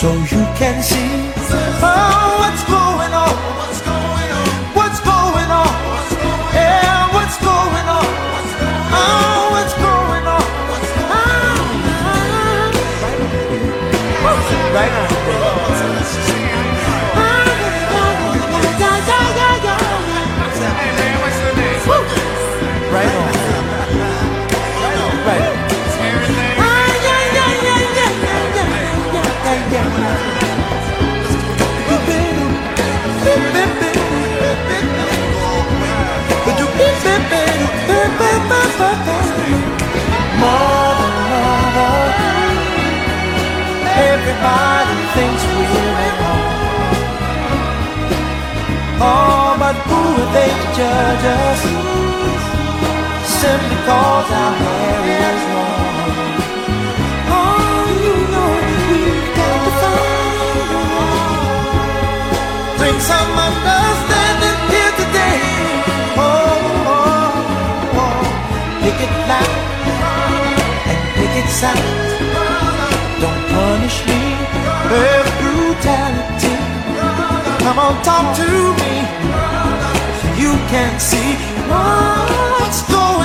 so you can see. Oh, what's going everybody thinks we're at home. Oh, but who are they to judge us? Simply cause our hair is long. Oh, you know we've got to find a. Bring some understanding here today. Oh, oh, oh. Pick it loud and pick it sound punish me with brutality. Come on, talk to me. You can see what's going on.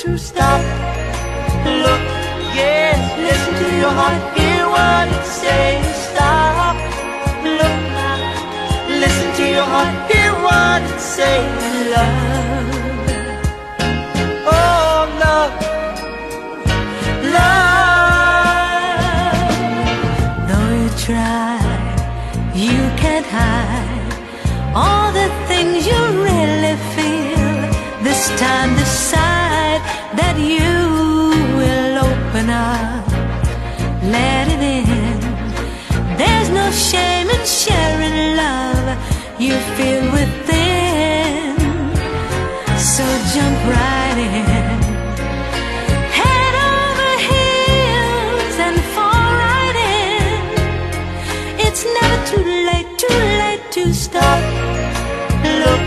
To stop. Look, yes, listen to your heart, hear what it says. Stop. Look listen to your heart, hear what it says. Feel within. So jump right in. Head over heels and fall right in. It's never too late, too late to stop. Look,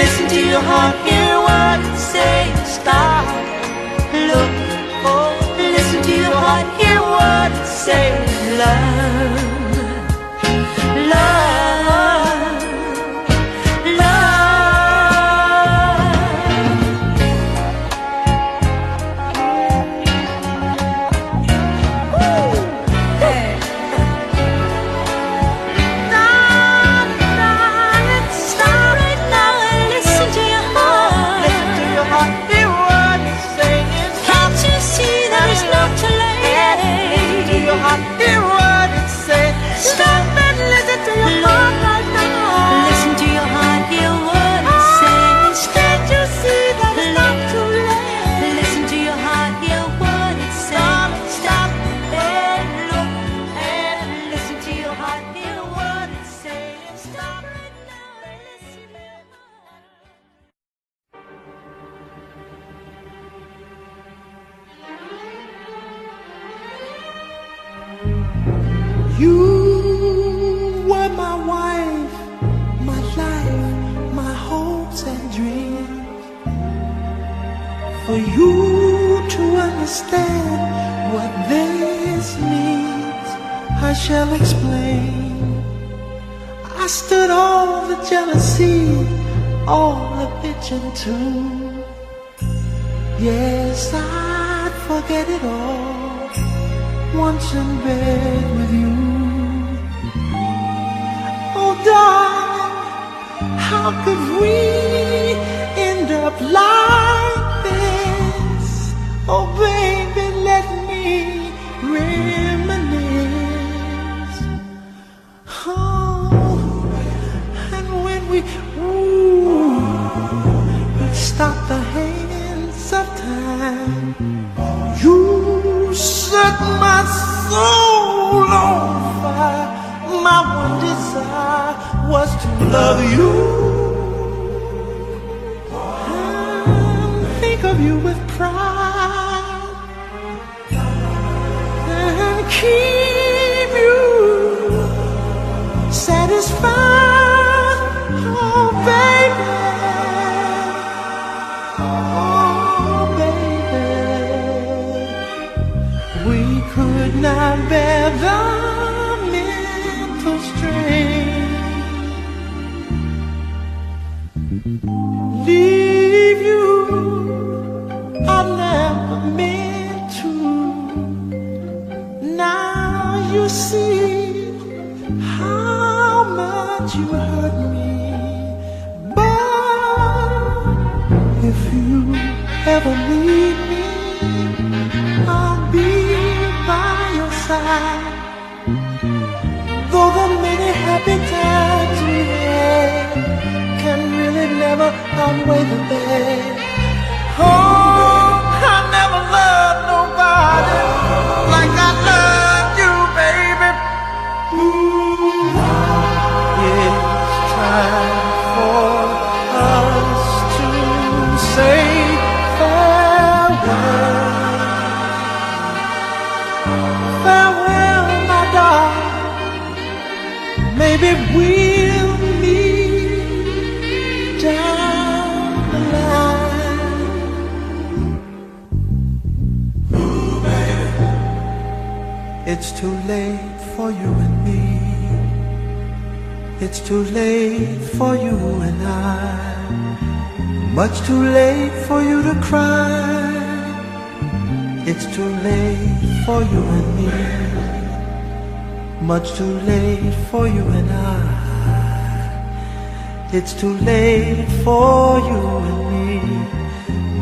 listen to your heart, hear what it says. Stop. Look, oh, listen to your heart, hear what it. Love, love, You were my wife, my life, my hopes and dreams. For you to understand what this means, I shall explain. I stood all the jealousy, all the bitching too. Yes, I'd forget it all once in bed with you. Darling, how could we end up like this? Oh, baby, let me reminisce. Oh, and when we, ooh, we'd stop the hands of time. You set my soul. My one desire was to love you. Ever need me, I'll be by your side. Though the many happy times we had can really never outweigh the bad. Oh, I never loved nobody like I love you, baby. Ooh, it's for you and me. It's too late for you and I. Much too late for you to cry. It's too late for you and me. Much too late for you and I. It's too late for you and me.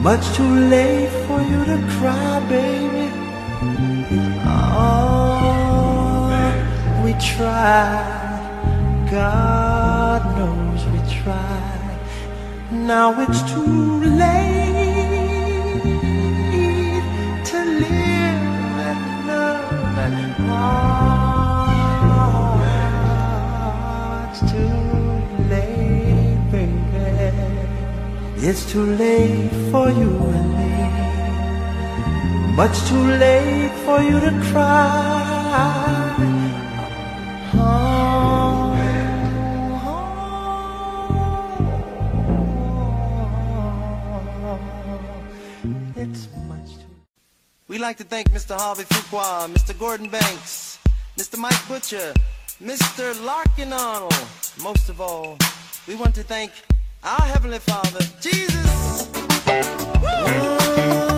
Much too late for you to cry, baby. Tried. God knows we tried. Now it's too late to live and love and oh, it's too late, baby. It's too late for you and me. Much too late for you to cry. We'd like to thank Mr. Harvey Fuqua, Mr. Gordon Banks, Mr. Mike Butcher, Mr. Larkin Arnold. Most of all, we want to thank our Heavenly Father, Jesus. Lord,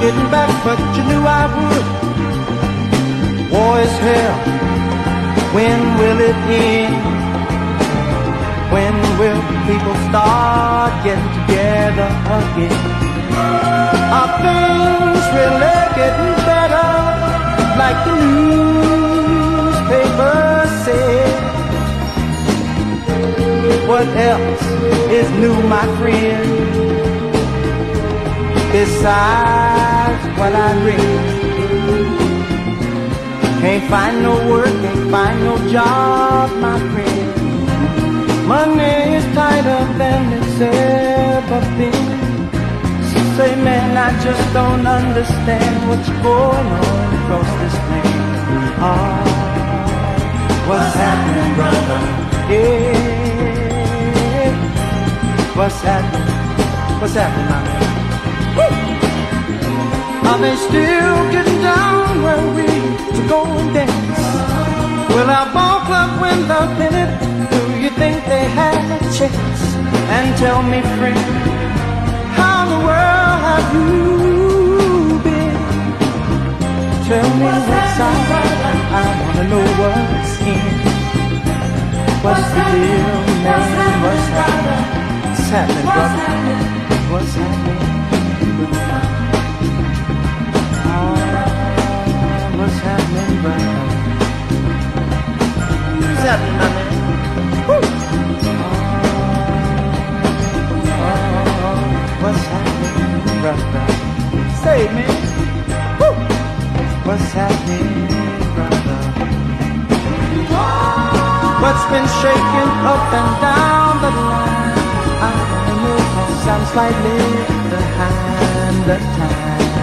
getting back, but you knew I would. War is hell. When will it end? When will people start getting together again? Are things really getting better? Like the newspapers say. What else is new, my friend? Besides what I read. Can't find no work, can't find no job, my friend. Money is tighter than it's ever been. So say, man, I just don't understand what's going on across this land. Oh, what's happening, brother? Yeah, what's happening? What's happening, my man? Are they still getting down where we to go and dance? Will our ball club win the pennant? Do you think they have a chance? And tell me, friend, how in the world have you been? Tell me what's, what's up. I wanna know what's in. What's, what's the deal, man? What's happening? What's happening, brother? What's happening? up, my man. Woo. What's happening, brother? Say, me. Woo. What's happening, brother? What's been shaking up and down the line? I know I'm slightly behind the time.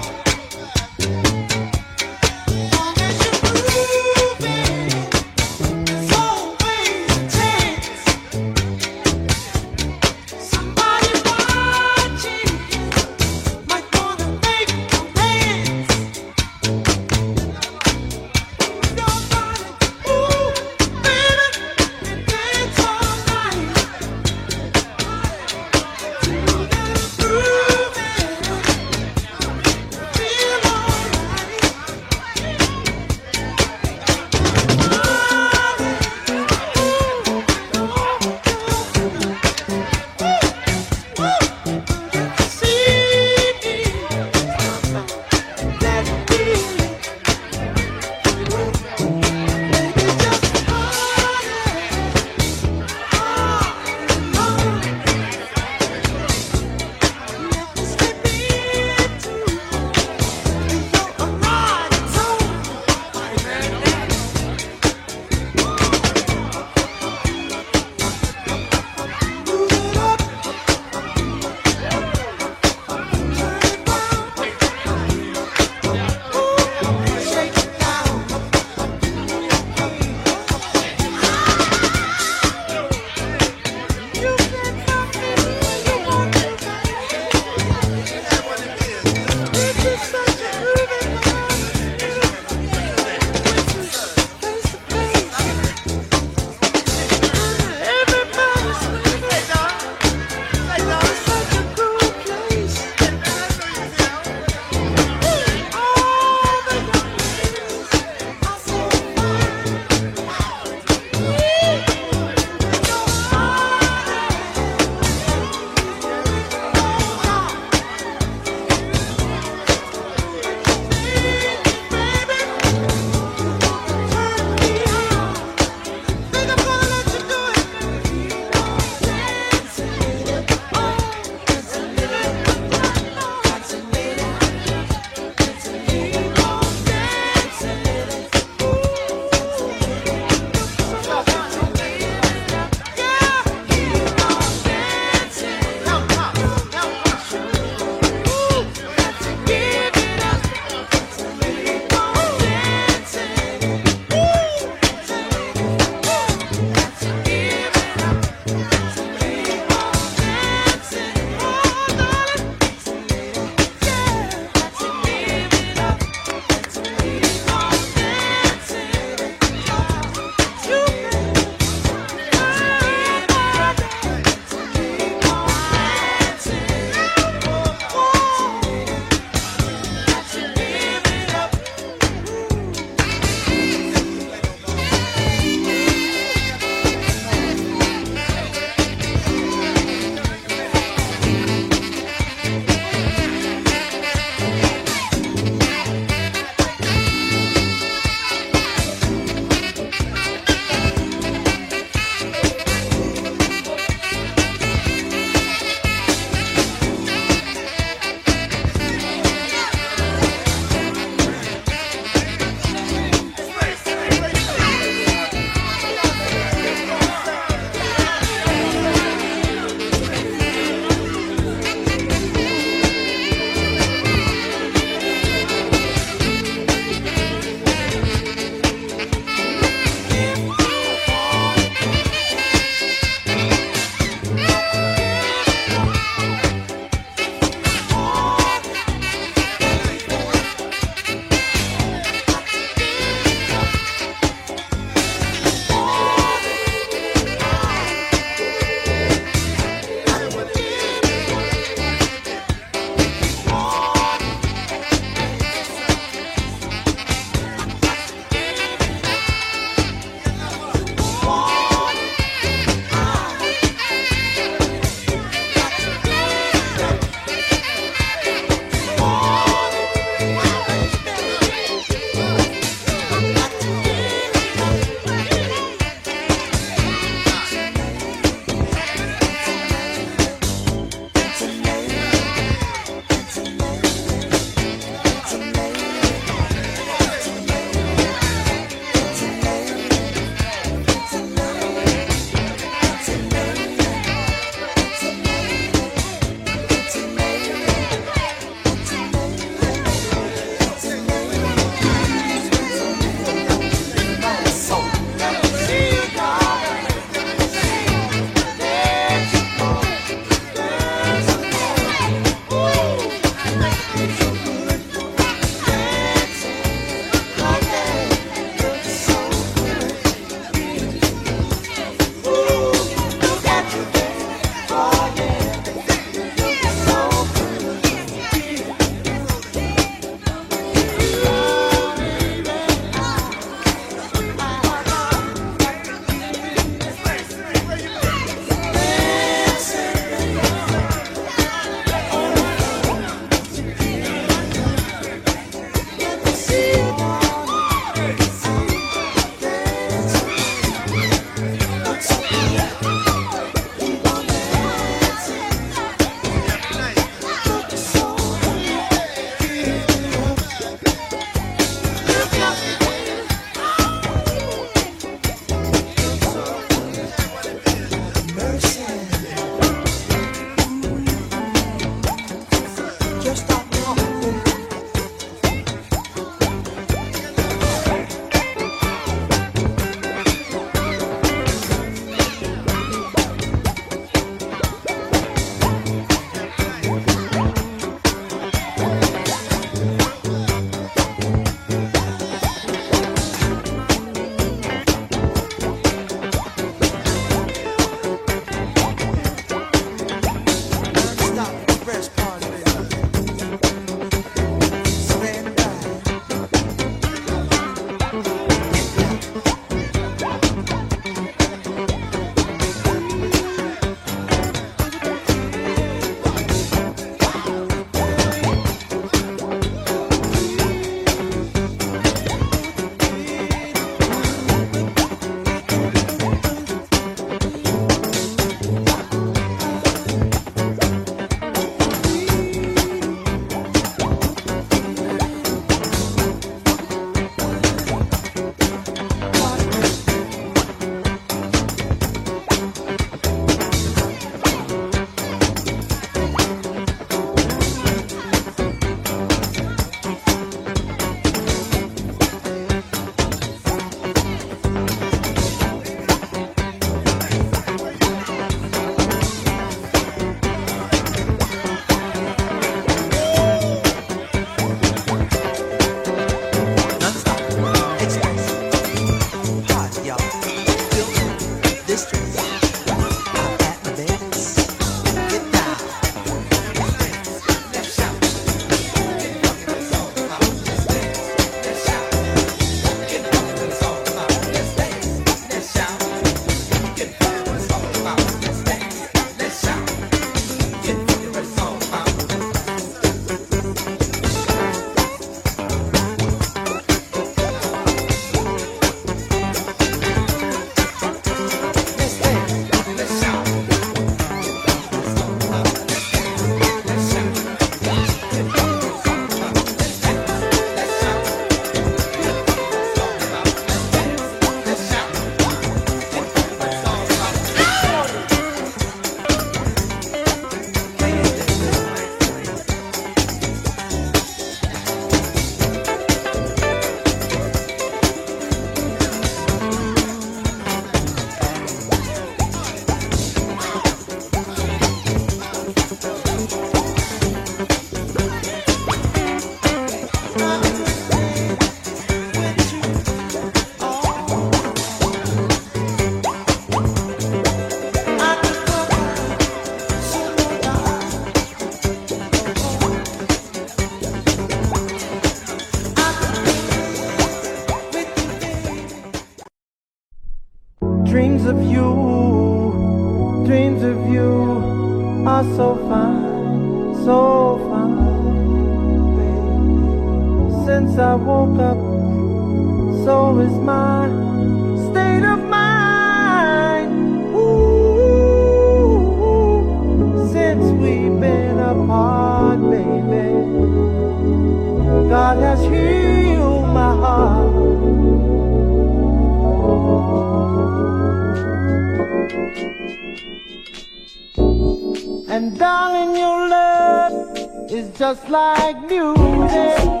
And darling, your love is just like music.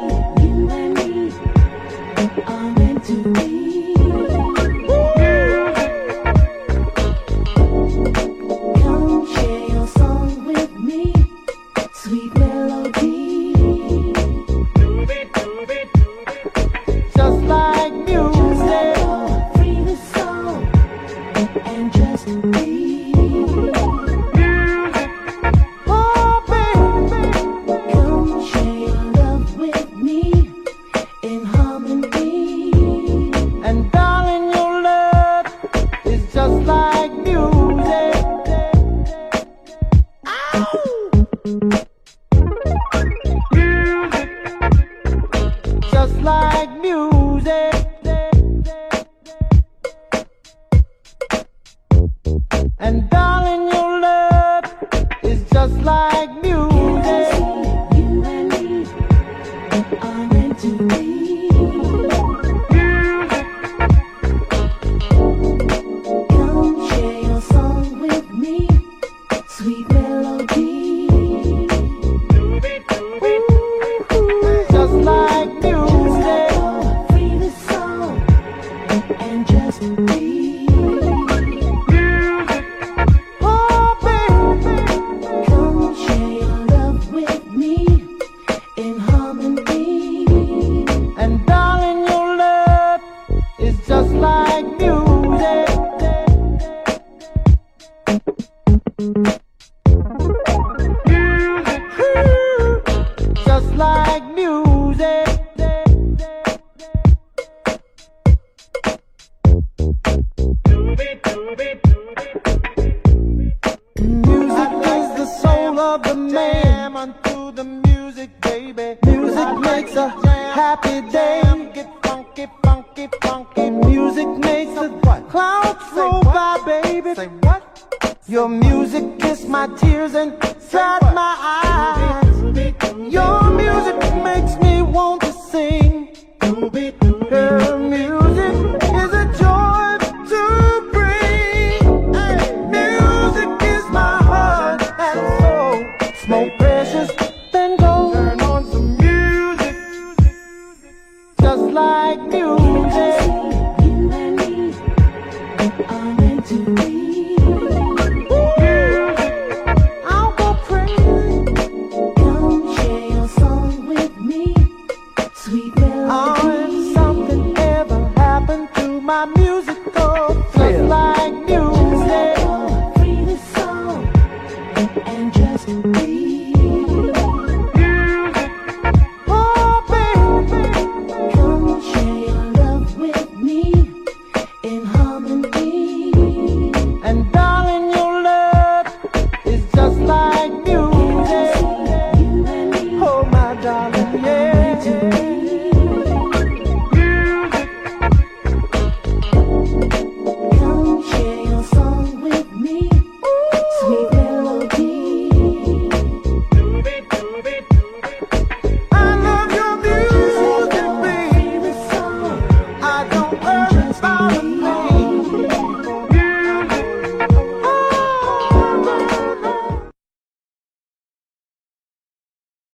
like new.